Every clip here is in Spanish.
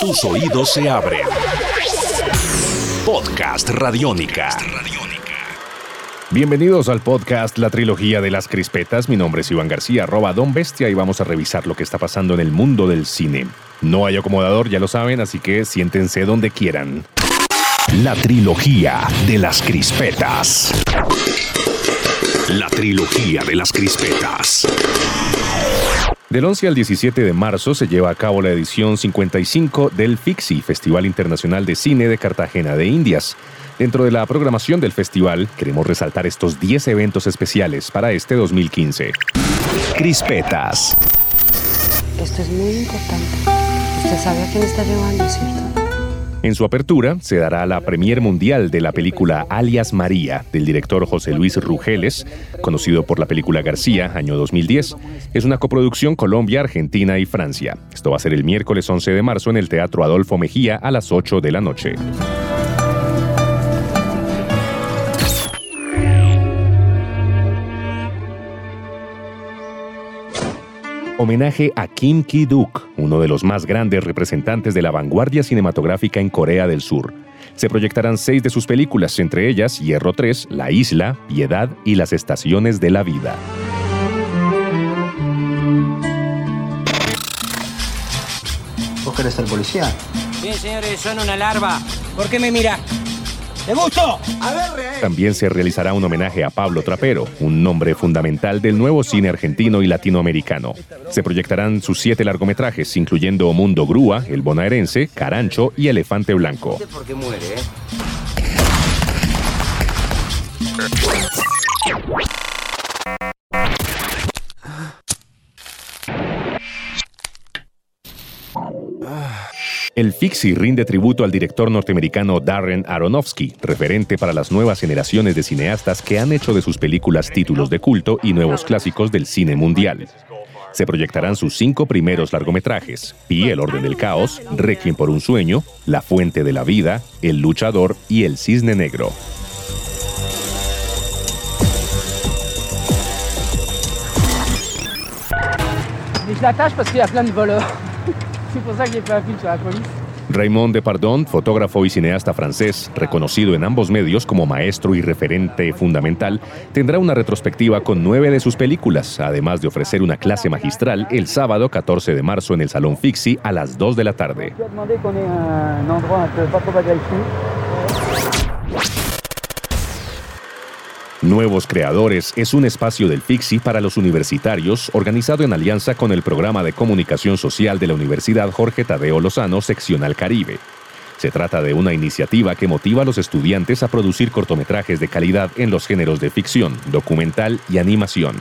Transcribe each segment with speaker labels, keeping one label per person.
Speaker 1: Tus oídos se abren. Podcast Radiónica.
Speaker 2: Bienvenidos al podcast La Trilogía de las Crispetas. Mi nombre es Iván García, arroba Don Bestia, y vamos a revisar lo que está pasando en el mundo del cine. No hay acomodador, ya lo saben, así que siéntense donde quieran.
Speaker 1: La Trilogía de las Crispetas. La Trilogía de las Crispetas.
Speaker 2: Del 11 al 17 de marzo se lleva a cabo la edición 55 del FIXI, Festival Internacional de Cine de Cartagena de Indias. Dentro de la programación del festival, queremos resaltar estos 10 eventos especiales para este 2015.
Speaker 1: Crispetas.
Speaker 3: Esto es muy importante. Usted sabe a quién está llevando, ¿cierto?
Speaker 2: En su apertura se dará la premier mundial de la película Alias María del director José Luis Rugeles, conocido por la película García, año 2010. Es una coproducción Colombia, Argentina y Francia. Esto va a ser el miércoles 11 de marzo en el Teatro Adolfo Mejía a las 8 de la noche. Homenaje a Kim Ki-duk, uno de los más grandes representantes de la vanguardia cinematográfica en Corea del Sur. Se proyectarán seis de sus películas, entre ellas Hierro 3, La Isla, Piedad y Las Estaciones de la Vida.
Speaker 4: ¿Vos querés ser policía?
Speaker 5: Bien, señores, son una larva. ¿Por qué me mira? ¡Te gusto!
Speaker 2: También se realizará un homenaje a Pablo Trapero, un nombre fundamental del nuevo cine argentino y latinoamericano. Se proyectarán sus siete largometrajes, incluyendo Mundo Grúa, El Bonaerense, Carancho y Elefante Blanco.
Speaker 5: ¿Por qué muere, eh?
Speaker 2: El Fixi rinde tributo al director norteamericano Darren Aronofsky, referente para las nuevas generaciones de cineastas que han hecho de sus películas títulos de culto y nuevos clásicos del cine mundial. Se proyectarán sus cinco primeros largometrajes, Pi, El Orden del Caos, Requiem por un Sueño, La Fuente de la Vida, El Luchador y El Cisne Negro.
Speaker 6: Que la.
Speaker 2: Raymond Depardon, fotógrafo y cineasta francés, reconocido en ambos medios como maestro y referente fundamental, tendrá una retrospectiva con nueve de sus películas, además de ofrecer una clase magistral el sábado 14 de marzo en el Salón Fixi a las 2 de la tarde. Nuevos Creadores es un espacio del Fixi para los universitarios organizado en alianza con el programa de comunicación social de la Universidad Jorge Tadeo Lozano, seccional Caribe. Se trata de una iniciativa que motiva a los estudiantes a producir cortometrajes de calidad en los géneros de ficción, documental y animación.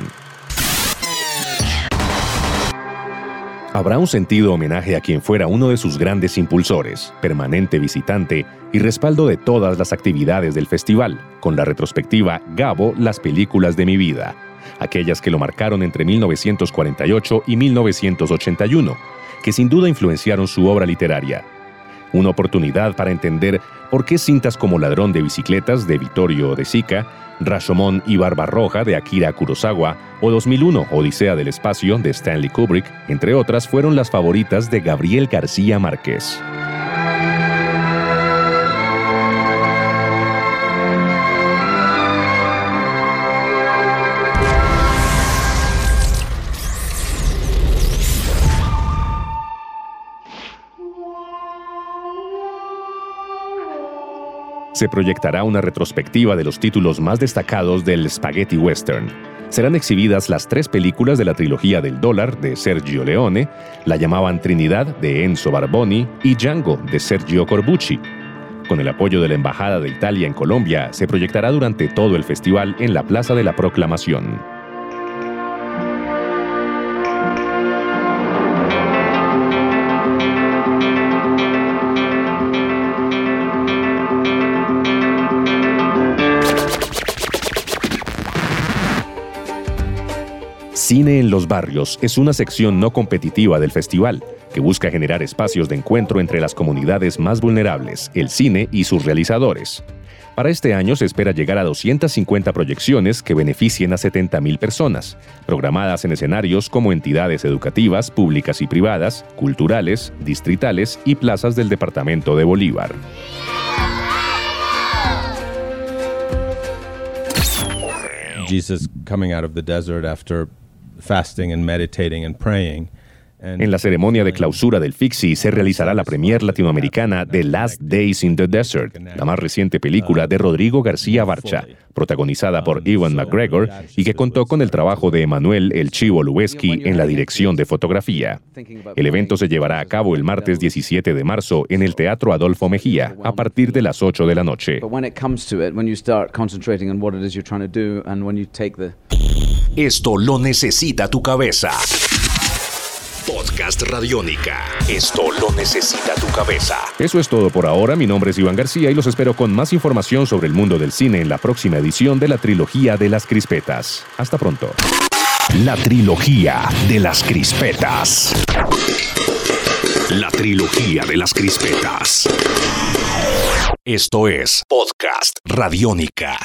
Speaker 2: Habrá un sentido homenaje a quien fuera uno de sus grandes impulsores, permanente visitante y respaldo de todas las actividades del festival, con la retrospectiva Gabo, las películas de mi vida, aquellas que lo marcaron entre 1948 y 1981, que sin duda influenciaron su obra literaria. Una oportunidad para entender por qué cintas como Ladrón de Bicicletas de Vittorio de Sica, Rashomon y Barbarroja de Akira Kurosawa o 2001 Odisea del Espacio de Stanley Kubrick, entre otras, fueron las favoritas de Gabriel García Márquez. Se proyectará una retrospectiva de los títulos más destacados del Spaghetti Western. Serán exhibidas las tres películas de la trilogía del dólar de Sergio Leone, La llamaban Trinidad de Enzo Barboni y Django de Sergio Corbucci. Con el apoyo de la Embajada de Italia en Colombia, se proyectará durante todo el festival en la Plaza de la Proclamación. Cine en los Barrios es una sección no competitiva del festival que busca generar espacios de encuentro entre las comunidades más vulnerables, el cine y sus realizadores. Para este año se espera llegar a 250 proyecciones que beneficien a 70.000 personas, programadas en escenarios como entidades educativas, públicas y privadas, culturales, distritales y plazas del departamento de Bolívar.
Speaker 7: Jesus coming out of the desert after fasting and meditating and praying.
Speaker 2: En la ceremonia de clausura del FIXI se realizará la premier latinoamericana The Last Days in the Desert, la más reciente película de Rodrigo García Barcha, protagonizada por Ewan McGregor y que contó con el trabajo de Emanuel El Chivo Lubeski en la dirección de fotografía. El evento se llevará a cabo el martes 17 de marzo en el Teatro Adolfo Mejía a partir de las 8 de la noche.
Speaker 1: Esto lo necesita tu cabeza. Podcast Radiónica. Esto lo necesita tu cabeza.
Speaker 2: Eso es todo por ahora. Mi nombre es Iván García y los espero con más información sobre el mundo del cine en la próxima edición de la trilogía de las crispetas. Hasta pronto.
Speaker 1: La trilogía de las crispetas. La trilogía de las crispetas. Esto es Podcast Radiónica.